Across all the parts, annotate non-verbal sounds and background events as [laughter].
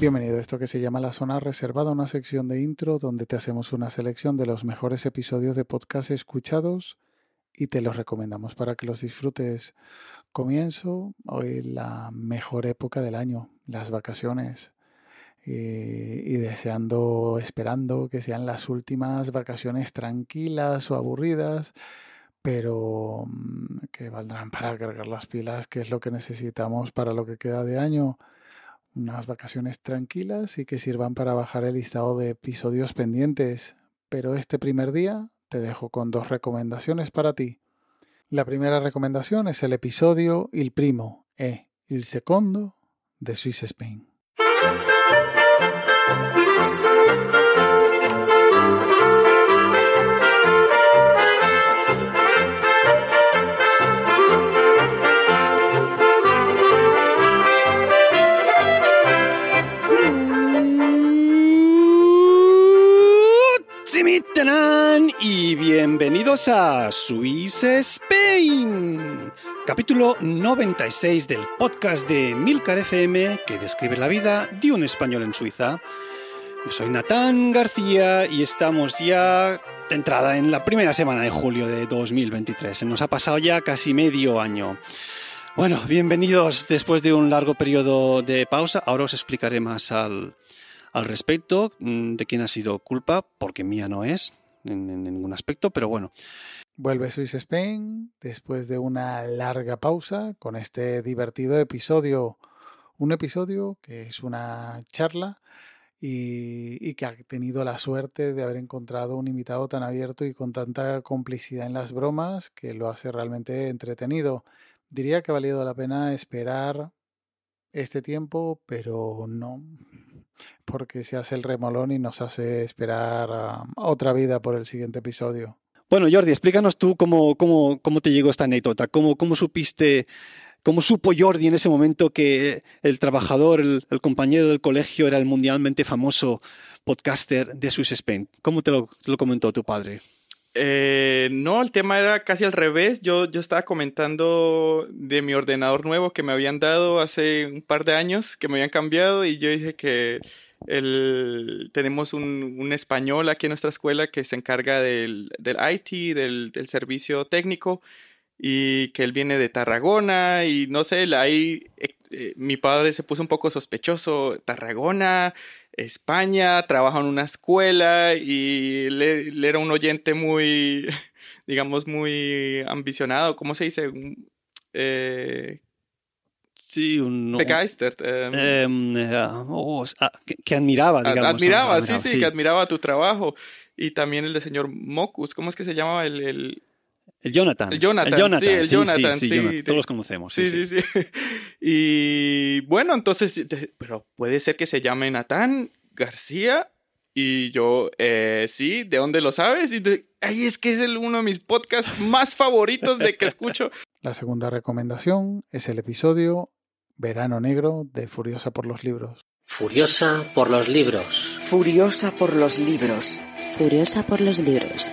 Bienvenido a esto que se llama La Zona Reservada, una sección de intro donde te hacemos una selección de los mejores episodios de podcast escuchados y te los recomendamos para que los disfrutes. Comienzo hoy la mejor época del año, las vacaciones. Y, deseando, esperando que sean las últimas vacaciones tranquilas o aburridas, pero mm, que valdrán para cargar las pilas, que es lo que necesitamos para lo que queda de año unas vacaciones tranquilas y que sirvan para bajar el listado de episodios pendientes. Pero este primer día te dejo con dos recomendaciones para ti. La primera recomendación es el episodio Il primo e il secondo de Swiss Spain. Y bienvenidos a Swiss Spain, capítulo 96 del podcast de Milcar FM que describe la vida de un español en Suiza. Yo soy Natán García y estamos ya de entrada en la primera semana de julio de 2023. Se nos ha pasado ya casi medio año. Bueno, bienvenidos después de un largo periodo de pausa. Ahora os explicaré más al, al respecto mm, de quién ha sido culpa, porque mía no es en, ningún aspecto, pero bueno. Vuelve Swiss Spain después de una larga pausa con este divertido episodio. Un episodio que es una charla y, que ha tenido la suerte de haber encontrado un invitado tan abierto y con tanta complicidad en las bromas que lo hace realmente entretenido. Diría que ha valido la pena esperar este tiempo, pero no, porque se hace el remolón y nos hace esperar a otra vida por el siguiente episodio. Bueno, Jordi, explícanos tú cómo, cómo, cómo te llegó esta anécdota, cómo, cómo supiste, cómo supo Jordi en ese momento que el trabajador, el, compañero del colegio era el mundialmente famoso podcaster de Swiss Spain. ¿Cómo te lo, te lo comentó tu padre? Eh, no, el tema era casi al revés. Yo, yo estaba comentando de mi ordenador nuevo que me habían dado hace un par de años, que me habían cambiado, y yo dije que el, tenemos un, un español aquí en nuestra escuela que se encarga del, del IT, del, del, servicio técnico, y que él viene de Tarragona, y no sé, ahí eh, eh, mi padre se puso un poco sospechoso, Tarragona, España, trabaja en una escuela y él, era un oyente muy, [laughs] digamos, muy ambicionado, ¿cómo se dice? Eh, sí, un... Begeistert. Em, em, eh, oh, ah, que, admiraba, digamos. Admiraba, sí, sí, que admiraba tu trabajo. Y también el de señor Mocus, ¿cómo es que se llamaba el, el... El Jonathan. El Jonathan. sí, el Jonathan, sí, Todos los conocemos. Sí, sí, sí. [laughs] Y bueno, entonces, pero puede ser que se llame Natán García. Y yo, eh, sí, ¿de dónde lo sabes? Y ahí es que es el, uno de mis podcasts más favoritos de que escucho. [laughs] La segunda recomendación es el episodio Verano Negro de Furiosa por los Libros. Furiosa por los libros. Furiosa por los libros. Furiosa por los libros.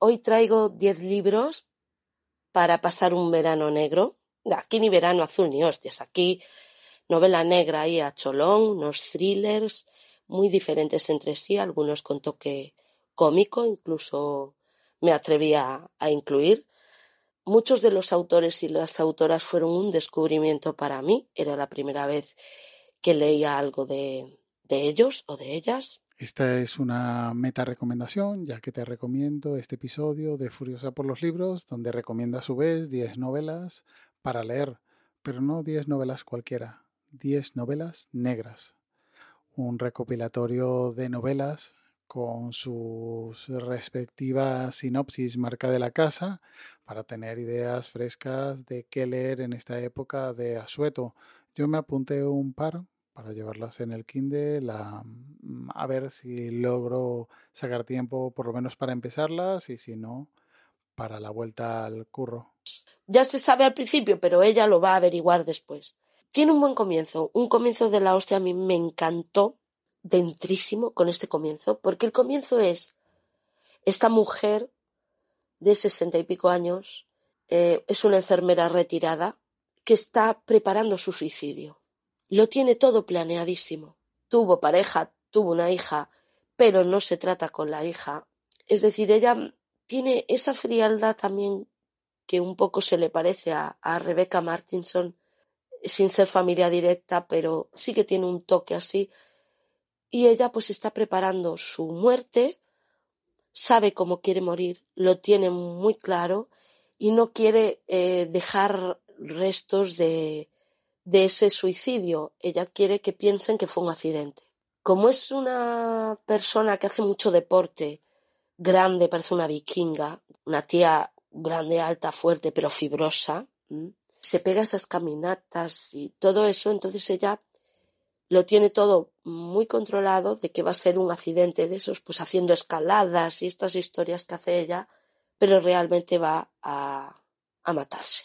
Hoy traigo 10 libros para pasar un verano negro. Aquí ni verano azul ni hostias, aquí novela negra y a cholón, unos thrillers muy diferentes entre sí, algunos con toque cómico, incluso me atrevía a incluir. Muchos de los autores y las autoras fueron un descubrimiento para mí, era la primera vez que leía algo de, de ellos o de ellas. Esta es una meta recomendación, ya que te recomiendo este episodio de Furiosa por los Libros, donde recomienda a su vez 10 novelas para leer, pero no 10 novelas cualquiera, 10 novelas negras. Un recopilatorio de novelas con sus respectivas sinopsis marca de la casa para tener ideas frescas de qué leer en esta época de asueto. Yo me apunté un par para llevarlas en el Kindle, a, a ver si logro sacar tiempo por lo menos para empezarlas y si no, para la vuelta al curro. Ya se sabe al principio, pero ella lo va a averiguar después. Tiene un buen comienzo, un comienzo de la hostia a mí me encantó dentrísimo con este comienzo, porque el comienzo es esta mujer de sesenta y pico años, eh, es una enfermera retirada que está preparando su suicidio. Lo tiene todo planeadísimo. Tuvo pareja, tuvo una hija, pero no se trata con la hija. Es decir, ella tiene esa frialdad también que un poco se le parece a, a Rebecca Martinson, sin ser familia directa, pero sí que tiene un toque así. Y ella pues está preparando su muerte, sabe cómo quiere morir, lo tiene muy claro y no quiere eh, dejar restos de, de ese suicidio. Ella quiere que piensen que fue un accidente. Como es una persona que hace mucho deporte, grande, parece una vikinga, una tía grande, alta, fuerte, pero fibrosa, se pega esas caminatas y todo eso, entonces ella lo tiene todo muy controlado de que va a ser un accidente de esos, pues haciendo escaladas y estas historias que hace ella, pero realmente va a, a matarse.